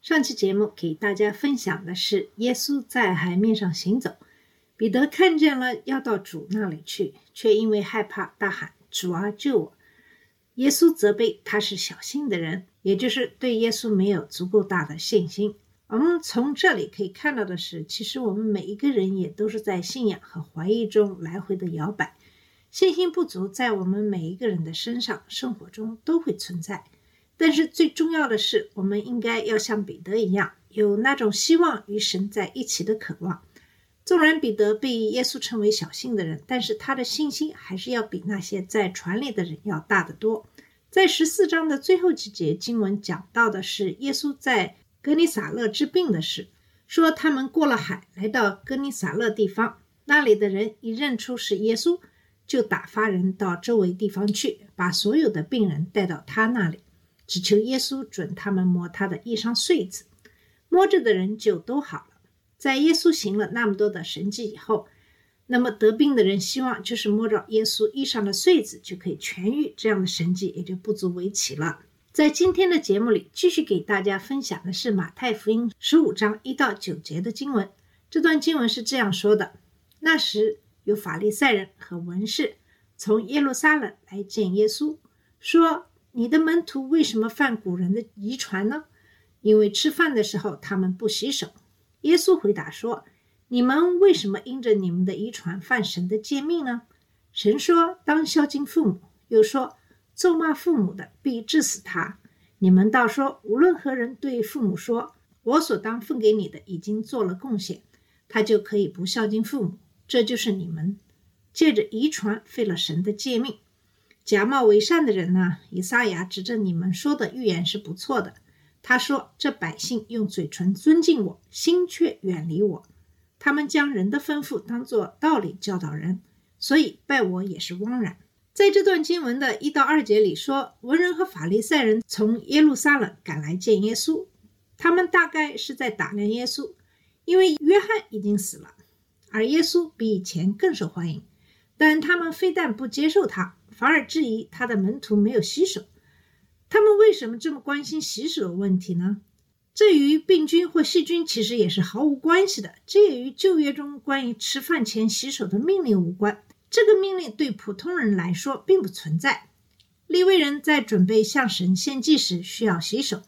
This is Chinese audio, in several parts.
上期节目给大家分享的是耶稣在海面上行走，彼得看见了要到主那里去，却因为害怕大喊：“主啊，救我！”耶稣责备他是小心的人，也就是对耶稣没有足够大的信心。我们从这里可以看到的是，其实我们每一个人也都是在信仰和怀疑中来回的摇摆，信心不足在我们每一个人的身上、生活中都会存在。但是最重要的是，我们应该要像彼得一样，有那种希望与神在一起的渴望。纵然彼得被耶稣称为小信的人，但是他的信心还是要比那些在船里的人要大得多。在十四章的最后几节经文讲到的是耶稣在格尼撒勒治病的事，说他们过了海，来到格尼撒勒地方，那里的人一认出是耶稣，就打发人到周围地方去，把所有的病人带到他那里。只求耶稣准他们摸他的衣裳穗子，摸着的人就都好了。在耶稣行了那么多的神迹以后，那么得病的人希望就是摸着耶稣衣裳的穗子就可以痊愈，这样的神迹也就不足为奇了。在今天的节目里，继续给大家分享的是马太福音十五章一到九节的经文。这段经文是这样说的：那时有法利赛人和文士从耶路撒冷来见耶稣，说。你的门徒为什么犯古人的遗传呢？因为吃饭的时候他们不洗手。耶稣回答说：“你们为什么因着你们的遗传犯神的诫命呢？神说当孝敬父母，又说咒骂父母的必治死他。你们倒说无论何人对父母说我所当分给你的已经做了贡献，他就可以不孝敬父母。这就是你们借着遗传废了神的诫命。”假冒为善的人呢？以撒亚指着你们说的预言是不错的。他说：“这百姓用嘴唇尊敬我，心却远离我。他们将人的吩咐当作道理教导人，所以拜我也是枉然。”在这段经文的一到二节里说，文人和法利赛人从耶路撒冷赶来见耶稣，他们大概是在打量耶稣，因为约翰已经死了，而耶稣比以前更受欢迎，但他们非但不接受他。反而质疑他的门徒没有洗手，他们为什么这么关心洗手问题呢？这与病菌或细菌其实也是毫无关系的，这也与旧约中关于吃饭前洗手的命令无关。这个命令对普通人来说并不存在。利未人在准备向神献祭时需要洗手，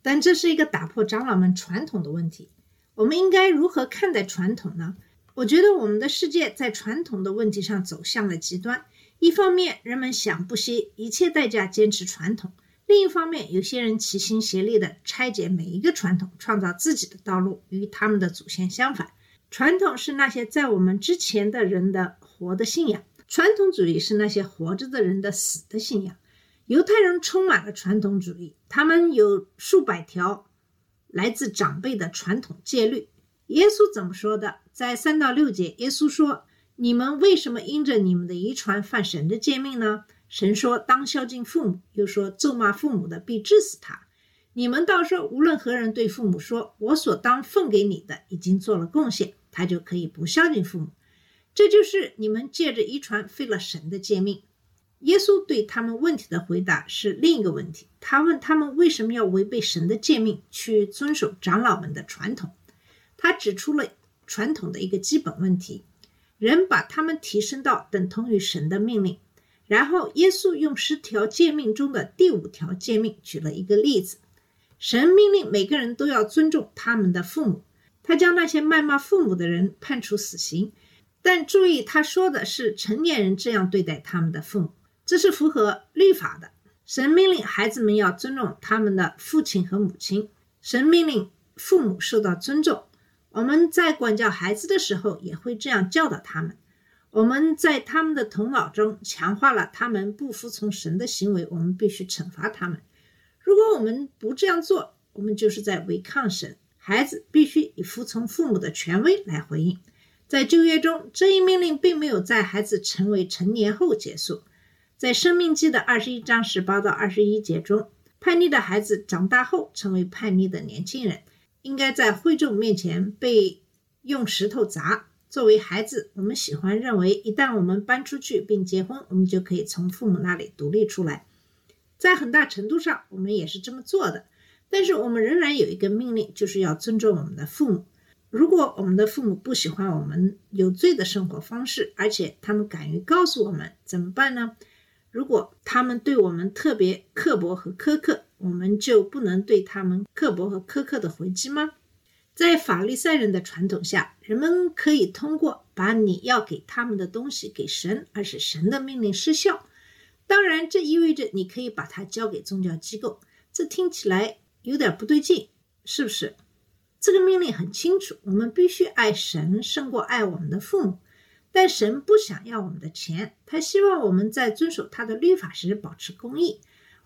但这是一个打破长老们传统的问题。我们应该如何看待传统呢？我觉得我们的世界在传统的问题上走向了极端。一方面，人们想不惜一切代价坚持传统；另一方面，有些人齐心协力地拆解每一个传统，创造自己的道路，与他们的祖先相反。传统是那些在我们之前的人的活的信仰，传统主义是那些活着的人的死的信仰。犹太人充满了传统主义，他们有数百条来自长辈的传统戒律。耶稣怎么说的？在三到六节，耶稣说。你们为什么因着你们的遗传犯神的诫命呢？神说当孝敬父母，又说咒骂父母的必治死他。你们倒说无论何人对父母说我所当奉给你的已经做了贡献，他就可以不孝敬父母。这就是你们借着遗传废了神的诫命。耶稣对他们问题的回答是另一个问题。他问他们为什么要违背神的诫命去遵守长老们的传统？他指出了传统的一个基本问题。人把他们提升到等同于神的命令，然后耶稣用十条诫命中的第五条诫命举了一个例子：神命令每个人都要尊重他们的父母，他将那些谩骂父母的人判处死刑。但注意，他说的是成年人这样对待他们的父母，这是符合律法的。神命令孩子们要尊重他们的父亲和母亲，神命令父母受到尊重。我们在管教孩子的时候，也会这样教导他们。我们在他们的头脑中强化了他们不服从神的行为，我们必须惩罚他们。如果我们不这样做，我们就是在违抗神。孩子必须以服从父母的权威来回应。在旧约中，这一命令并没有在孩子成为成年后结束。在《生命记》的二十一章十八到二十一节中，叛逆的孩子长大后成为叛逆的年轻人，应该在会众面前被用石头砸。作为孩子，我们喜欢认为，一旦我们搬出去并结婚，我们就可以从父母那里独立出来。在很大程度上，我们也是这么做的。但是，我们仍然有一个命令，就是要尊重我们的父母。如果我们的父母不喜欢我们有罪的生活方式，而且他们敢于告诉我们，怎么办呢？如果他们对我们特别刻薄和苛刻，我们就不能对他们刻薄和苛刻的回击吗？在法利赛人的传统下，人们可以通过把你要给他们的东西给神，而使神的命令失效。当然，这意味着你可以把它交给宗教机构。这听起来有点不对劲，是不是？这个命令很清楚，我们必须爱神胜过爱我们的父母。但神不想要我们的钱，他希望我们在遵守他的律法时保持公义。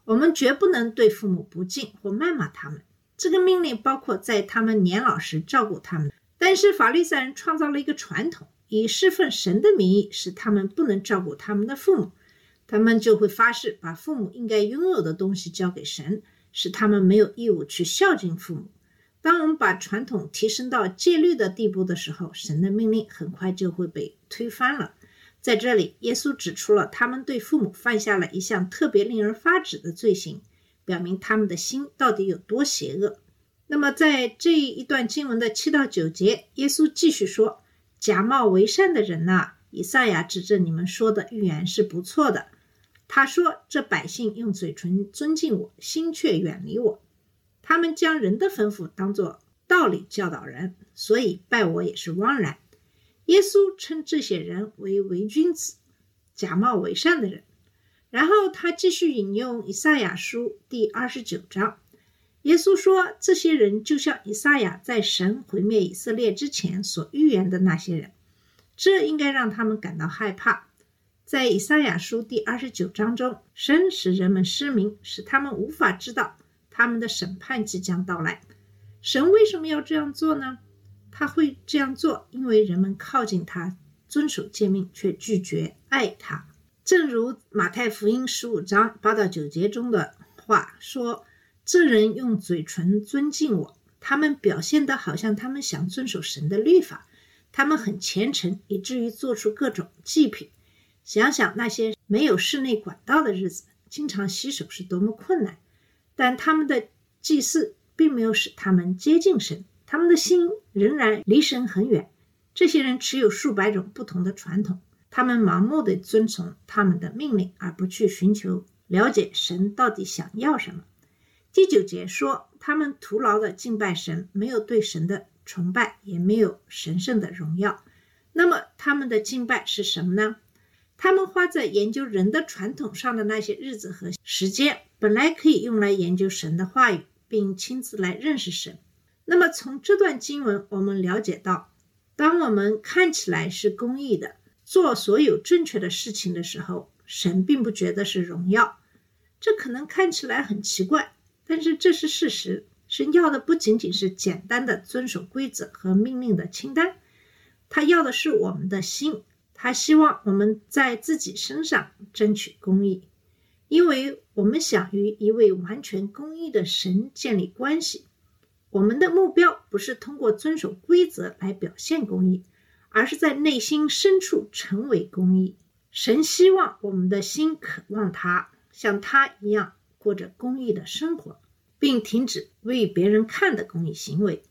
我们绝不能对父母不敬或谩骂他们。这个命令包括在他们年老时照顾他们。但是法律赛人创造了一个传统，以侍奉神的名义，使他们不能照顾他们的父母。他们就会发誓把父母应该拥有的东西交给神，使他们没有义务去孝敬父母。当我们把传统提升到戒律的地步的时候，神的命令很快就会被推翻了。在这里，耶稣指出了他们对父母犯下了一项特别令人发指的罪行，表明他们的心到底有多邪恶。那么，在这一段经文的七到九节，耶稣继续说：“假冒为善的人呐，以赛亚指着你们说的预言是不错的。他说：这百姓用嘴唇尊敬我，心却远离我。”他们将人的吩咐当作道理教导人，所以拜我也是枉然。耶稣称这些人为伪君子、假冒伪善的人。然后他继续引用以赛亚书第二十九章，耶稣说：“这些人就像以赛亚在神毁灭以色列之前所预言的那些人，这应该让他们感到害怕。”在以赛亚书第二十九章中，神使人们失明，使他们无法知道。他们的审判即将到来，神为什么要这样做呢？他会这样做，因为人们靠近他，遵守诫命，却拒绝爱他。正如马太福音十五章八到九节中的话说：“这人用嘴唇尊敬我，他们表现得好像他们想遵守神的律法，他们很虔诚，以至于做出各种祭品。想想那些没有室内管道的日子，经常洗手是多么困难。”但他们的祭祀并没有使他们接近神，他们的心仍然离神很远。这些人持有数百种不同的传统，他们盲目的遵从他们的命令，而不去寻求了解神到底想要什么。第九节说，他们徒劳的敬拜神，没有对神的崇拜，也没有神圣的荣耀。那么他们的敬拜是什么呢？他们花在研究人的传统上的那些日子和时间。本来可以用来研究神的话语，并亲自来认识神。那么，从这段经文，我们了解到，当我们看起来是公义的，做所有正确的事情的时候，神并不觉得是荣耀。这可能看起来很奇怪，但是这是事实。神要的不仅仅是简单的遵守规则和命令的清单，他要的是我们的心。他希望我们在自己身上争取公义。因为我们想与一位完全公义的神建立关系，我们的目标不是通过遵守规则来表现公义，而是在内心深处成为公义。神希望我们的心渴望他，像他一样过着公义的生活，并停止为别人看的公益行为。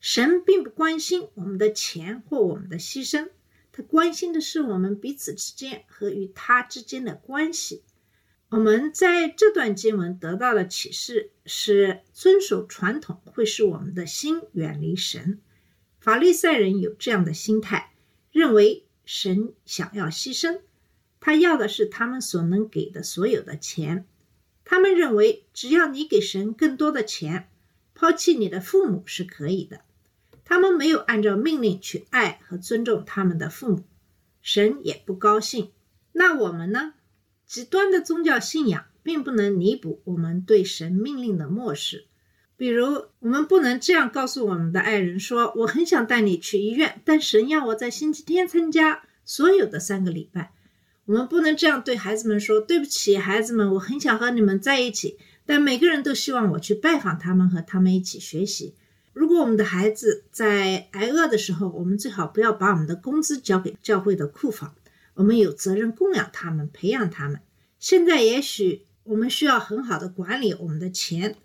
神并不关心我们的钱或我们的牺牲，他关心的是我们彼此之间和与他之间的关系。我们在这段经文得到的启示是：遵守传统会使我们的心远离神。法利赛人有这样的心态，认为神想要牺牲，他要的是他们所能给的所有的钱。他们认为，只要你给神更多的钱，抛弃你的父母是可以的。他们没有按照命令去爱和尊重他们的父母，神也不高兴。那我们呢？极端的宗教信仰并不能弥补我们对神命令的漠视。比如，我们不能这样告诉我们的爱人说：“我很想带你去医院，但神要我在星期天参加所有的三个礼拜。”我们不能这样对孩子们说：“对不起，孩子们，我很想和你们在一起，但每个人都希望我去拜访他们，和他们一起学习。”如果我们的孩子在挨饿的时候，我们最好不要把我们的工资交给教会的库房。我们有责任供养他们，培养他们。现在也许我们需要很好的管理我们的钱。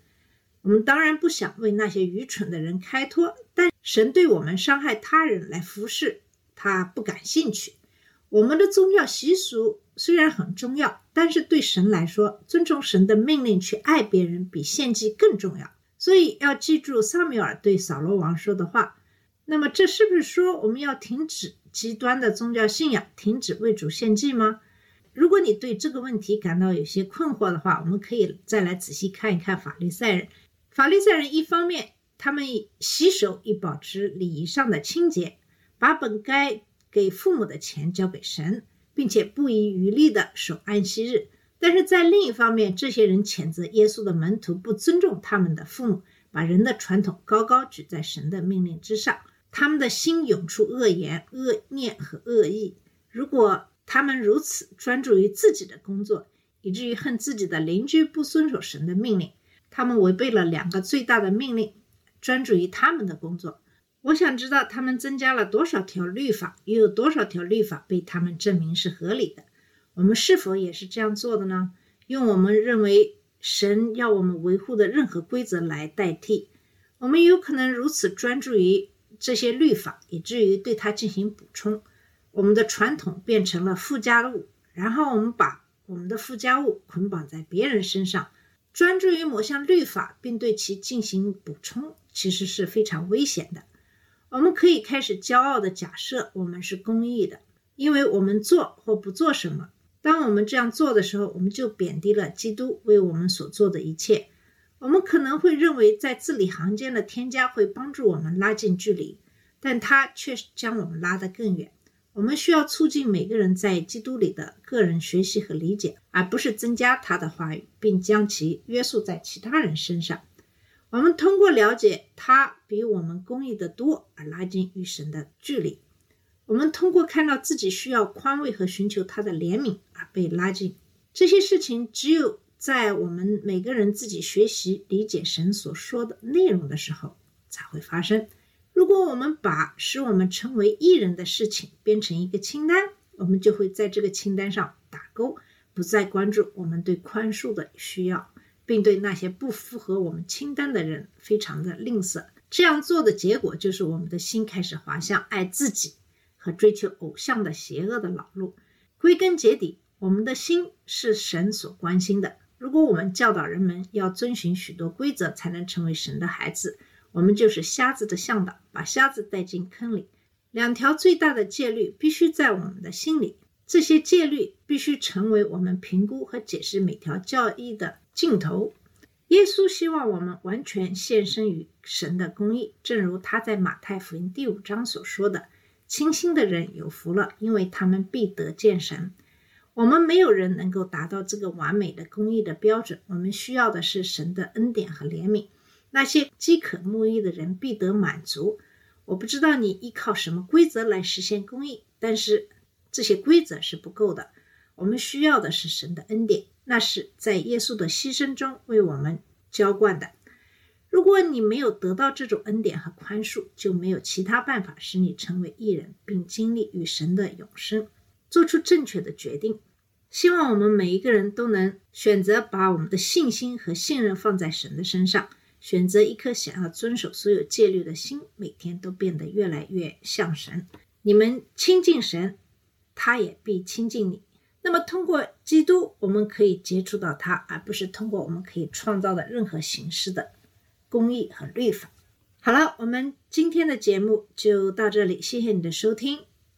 我们当然不想为那些愚蠢的人开脱，但神对我们伤害他人来服侍他不感兴趣。我们的宗教习俗虽然很重要，但是对神来说，遵从神的命令去爱别人比献祭更重要。所以要记住萨缪尔对扫罗王说的话。那么，这是不是说我们要停止极端的宗教信仰，停止为主献祭吗？如果你对这个问题感到有些困惑的话，我们可以再来仔细看一看法利赛人。法利赛人一方面，他们洗手以保持礼仪上的清洁，把本该。给父母的钱交给神，并且不遗余力地守安息日。但是在另一方面，这些人谴责耶稣的门徒不尊重他们的父母，把人的传统高高举在神的命令之上。他们的心涌出恶言、恶念和恶意。如果他们如此专注于自己的工作，以至于恨自己的邻居不遵守神的命令，他们违背了两个最大的命令：专注于他们的工作。我想知道他们增加了多少条律法，又有多少条律法被他们证明是合理的？我们是否也是这样做的呢？用我们认为神要我们维护的任何规则来代替？我们有可能如此专注于这些律法，以至于对它进行补充。我们的传统变成了附加物，然后我们把我们的附加物捆绑在别人身上，专注于某项律法并对其进行补充，其实是非常危险的。我们可以开始骄傲的假设我们是公义的，因为我们做或不做什么。当我们这样做的时候，我们就贬低了基督为我们所做的一切。我们可能会认为在字里行间的添加会帮助我们拉近距离，但它却将我们拉得更远。我们需要促进每个人在基督里的个人学习和理解，而不是增加他的话语，并将其约束在其他人身上。我们通过了解他比我们公义的多而拉近与神的距离。我们通过看到自己需要宽慰和寻求他的怜悯而被拉近。这些事情只有在我们每个人自己学习理解神所说的内容的时候才会发生。如果我们把使我们成为艺人的事情编成一个清单，我们就会在这个清单上打勾，不再关注我们对宽恕的需要。并对那些不符合我们清单的人非常的吝啬。这样做的结果就是我们的心开始滑向爱自己和追求偶像的邪恶的老路。归根结底，我们的心是神所关心的。如果我们教导人们要遵循许多规则才能成为神的孩子，我们就是瞎子的向导，把瞎子带进坑里。两条最大的戒律必须在我们的心里，这些戒律必须成为我们评估和解释每条教义的。镜头，耶稣希望我们完全献身于神的公义，正如他在马太福音第五章所说的：“清心的人有福了，因为他们必得见神。”我们没有人能够达到这个完美的公义的标准，我们需要的是神的恩典和怜悯。那些饥渴慕义的人必得满足。我不知道你依靠什么规则来实现公义，但是这些规则是不够的。我们需要的是神的恩典。那是在耶稣的牺牲中为我们浇灌的。如果你没有得到这种恩典和宽恕，就没有其他办法使你成为艺人，并经历与神的永生，做出正确的决定。希望我们每一个人都能选择把我们的信心和信任放在神的身上，选择一颗想要遵守所有戒律的心，每天都变得越来越像神。你们亲近神，他也必亲近你。那么，通过基督，我们可以接触到他，而不是通过我们可以创造的任何形式的公义和律法。好了，我们今天的节目就到这里，谢谢你的收听，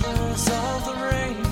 colors of the rainbow.